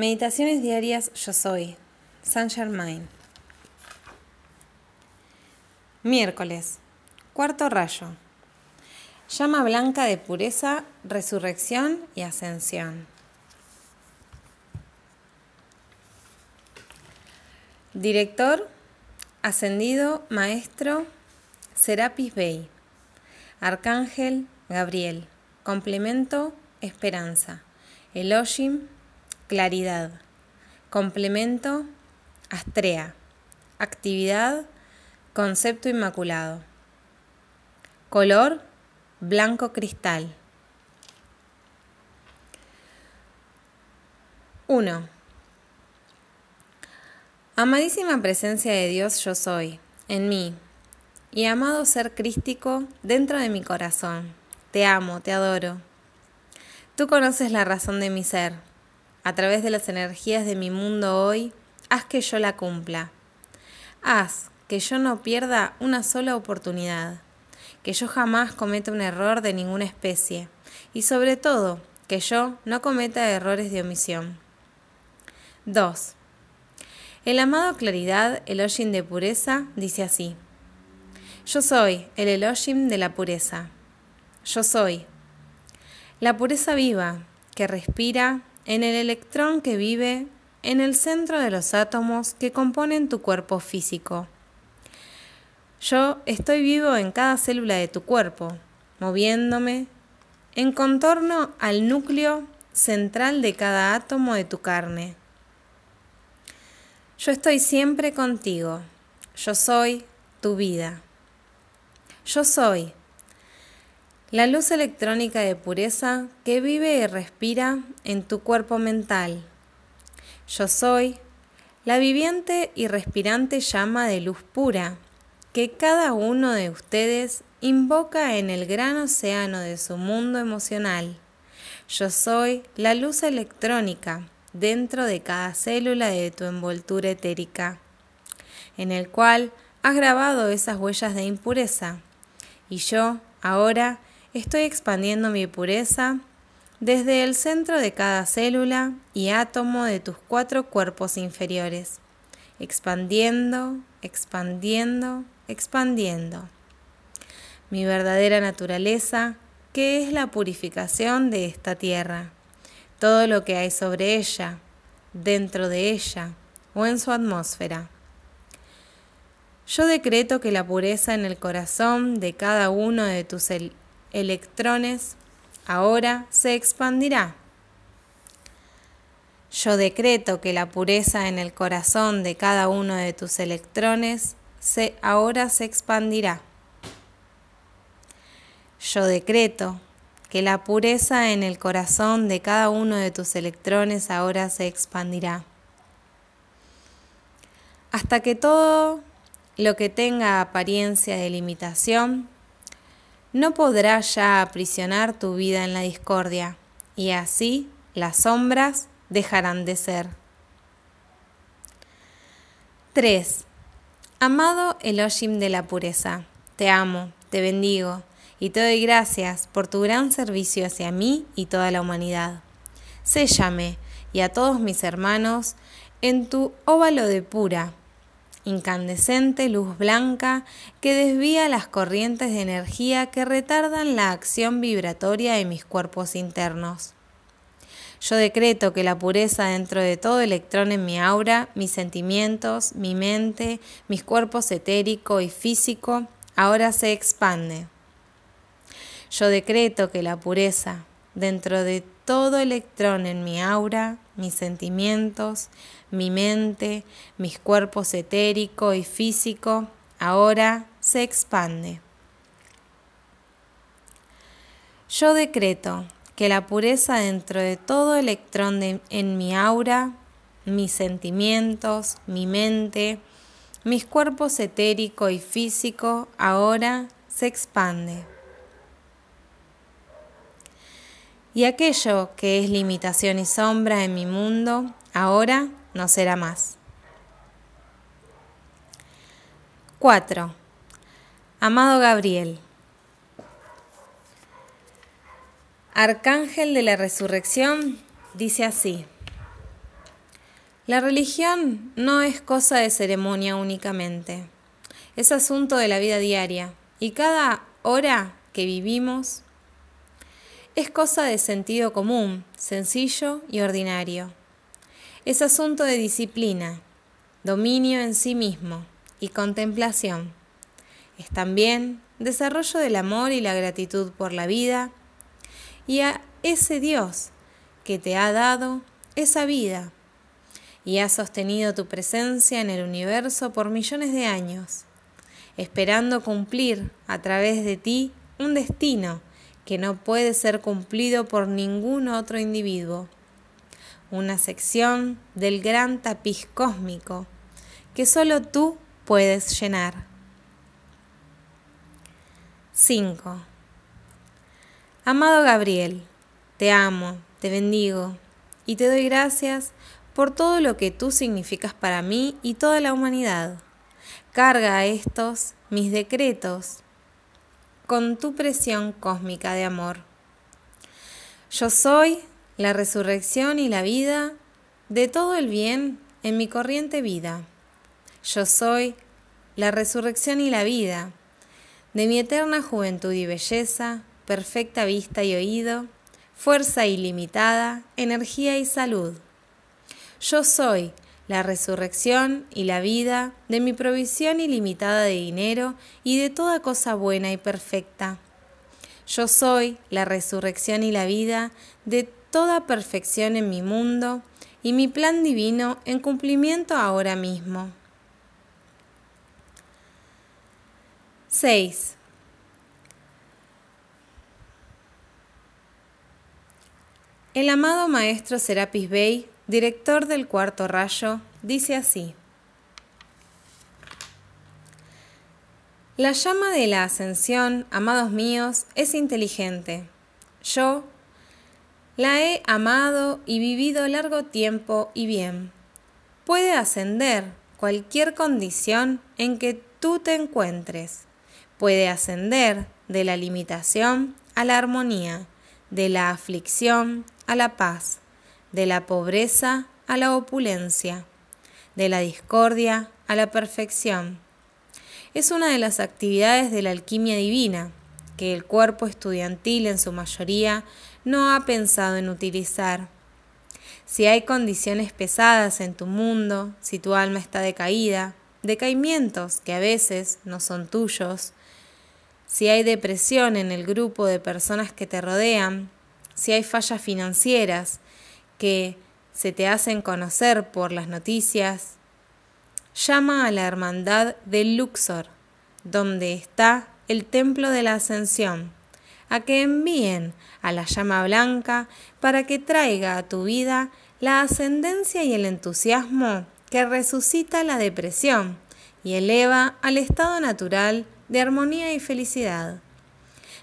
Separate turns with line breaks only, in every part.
Meditaciones diarias Yo Soy, Saint Germain. Miércoles, cuarto rayo. Llama blanca de pureza, resurrección y ascensión. Director, ascendido, maestro, Serapis Bey. Arcángel, Gabriel. Complemento, esperanza. Elohim, claridad. Complemento, astrea. Actividad, concepto inmaculado. Color, blanco cristal. 1. Amadísima presencia de Dios yo soy, en mí, y amado ser crístico dentro de mi corazón. Te amo, te adoro. Tú conoces la razón de mi ser. A través de las energías de mi mundo hoy, haz que yo la cumpla. Haz que yo no pierda una sola oportunidad, que yo jamás cometa un error de ninguna especie y sobre todo que yo no cometa errores de omisión. 2. El amado Claridad, Elohim de pureza, dice así. Yo soy el Elohim de la pureza. Yo soy la pureza viva que respira en el electrón que vive en el centro de los átomos que componen tu cuerpo físico. Yo estoy vivo en cada célula de tu cuerpo, moviéndome en contorno al núcleo central de cada átomo de tu carne. Yo estoy siempre contigo. Yo soy tu vida. Yo soy la luz electrónica de pureza que vive y respira en tu cuerpo mental. Yo soy la viviente y respirante llama de luz pura que cada uno de ustedes invoca en el gran océano de su mundo emocional. Yo soy la luz electrónica dentro de cada célula de tu envoltura etérica, en el cual has grabado esas huellas de impureza. Y yo, ahora, estoy expandiendo mi pureza desde el centro de cada célula y átomo de tus cuatro cuerpos inferiores, expandiendo, expandiendo, expandiendo. Mi verdadera naturaleza, que es la purificación de esta tierra todo lo que hay sobre ella, dentro de ella o en su atmósfera. Yo decreto que la pureza en el corazón de cada uno de tus electrones ahora se expandirá. Yo decreto que la pureza en el corazón de cada uno de tus electrones se, ahora se expandirá. Yo decreto que la pureza en el corazón de cada uno de tus electrones ahora se expandirá. Hasta que todo lo que tenga apariencia de limitación no podrá ya aprisionar tu vida en la discordia, y así las sombras dejarán de ser. 3. Amado Elohim de la pureza, te amo, te bendigo, y te doy gracias por tu gran servicio hacia mí y toda la humanidad. Séllame y a todos mis hermanos en tu óvalo de pura, incandescente luz blanca que desvía las corrientes de energía que retardan la acción vibratoria de mis cuerpos internos. Yo decreto que la pureza dentro de todo electrón en mi aura, mis sentimientos, mi mente, mis cuerpos etérico y físico, ahora se expande. Yo decreto que la pureza dentro de todo electrón en mi aura, mis sentimientos, mi mente, mis cuerpos etérico y físico, ahora se expande. Yo decreto que la pureza dentro de todo electrón en mi aura, mis sentimientos, mi mente, mis cuerpos etérico y físico, ahora se expande. Y aquello que es limitación y sombra en mi mundo, ahora no será más. 4. Amado Gabriel, Arcángel de la Resurrección, dice así, La religión no es cosa de ceremonia únicamente, es asunto de la vida diaria y cada hora que vivimos es cosa de sentido común, sencillo y ordinario. Es asunto de disciplina, dominio en sí mismo y contemplación. Es también desarrollo del amor y la gratitud por la vida y a ese Dios que te ha dado esa vida y ha sostenido tu presencia en el universo por millones de años, esperando cumplir a través de ti un destino que no puede ser cumplido por ningún otro individuo. Una sección del gran tapiz cósmico que solo tú puedes llenar. 5. Amado Gabriel, te amo, te bendigo y te doy gracias por todo lo que tú significas para mí y toda la humanidad. Carga a estos mis decretos con tu presión cósmica de amor. Yo soy la resurrección y la vida de todo el bien en mi corriente vida. Yo soy la resurrección y la vida de mi eterna juventud y belleza, perfecta vista y oído, fuerza ilimitada, energía y salud. Yo soy la resurrección y la vida de mi provisión ilimitada de dinero y de toda cosa buena y perfecta. Yo soy la resurrección y la vida de toda perfección en mi mundo y mi plan divino en cumplimiento ahora mismo. 6. El amado maestro Serapis Bey, director del cuarto rayo, dice así. La llama de la ascensión, amados míos, es inteligente. Yo la he amado y vivido largo tiempo y bien. Puede ascender cualquier condición en que tú te encuentres puede ascender de la limitación a la armonía, de la aflicción a la paz, de la pobreza a la opulencia, de la discordia a la perfección. Es una de las actividades de la alquimia divina que el cuerpo estudiantil en su mayoría no ha pensado en utilizar. Si hay condiciones pesadas en tu mundo, si tu alma está decaída, decaimientos que a veces no son tuyos, si hay depresión en el grupo de personas que te rodean, si hay fallas financieras que se te hacen conocer por las noticias, llama a la hermandad del Luxor, donde está el templo de la ascensión, a que envíen a la llama blanca para que traiga a tu vida la ascendencia y el entusiasmo que resucita la depresión y eleva al estado natural de armonía y felicidad.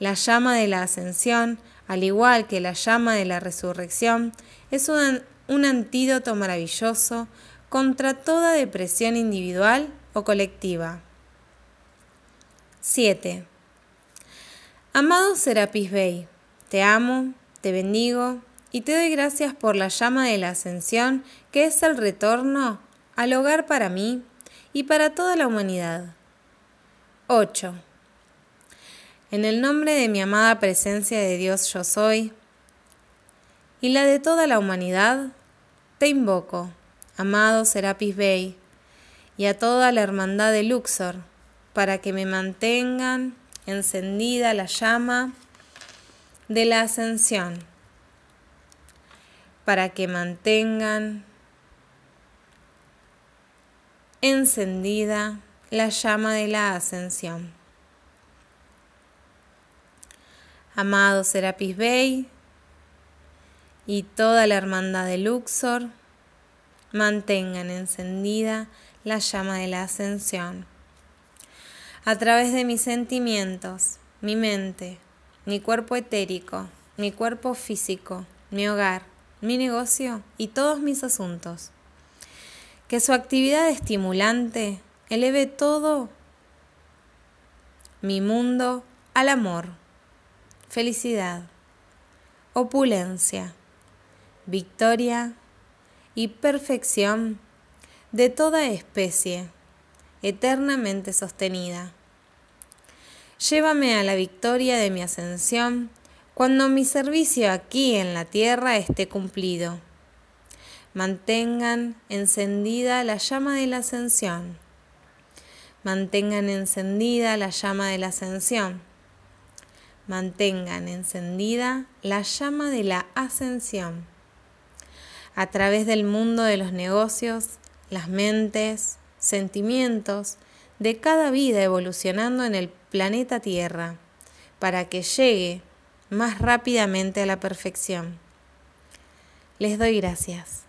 La llama de la ascensión, al igual que la llama de la resurrección, es un, un antídoto maravilloso contra toda depresión individual o colectiva. 7. Amado Serapis Bey, te amo, te bendigo y te doy gracias por la llama de la ascensión que es el retorno al hogar para mí y para toda la humanidad. 8. En el nombre de mi amada presencia de Dios yo soy y la de toda la humanidad, te invoco, amado Serapis Bey, y a toda la hermandad de Luxor, para que me mantengan encendida la llama de la ascensión, para que mantengan encendida la llama de la ascensión. Amado Serapis Bey y toda la hermandad de Luxor, mantengan encendida la llama de la ascensión. A través de mis sentimientos, mi mente, mi cuerpo etérico, mi cuerpo físico, mi hogar, mi negocio y todos mis asuntos. Que su actividad estimulante eleve todo mi mundo al amor, felicidad, opulencia, victoria y perfección de toda especie, eternamente sostenida. Llévame a la victoria de mi ascensión cuando mi servicio aquí en la tierra esté cumplido. Mantengan encendida la llama de la ascensión. Mantengan encendida la llama de la ascensión. Mantengan encendida la llama de la ascensión. A través del mundo de los negocios, las mentes, sentimientos de cada vida evolucionando en el planeta Tierra para que llegue más rápidamente a la perfección. Les doy gracias.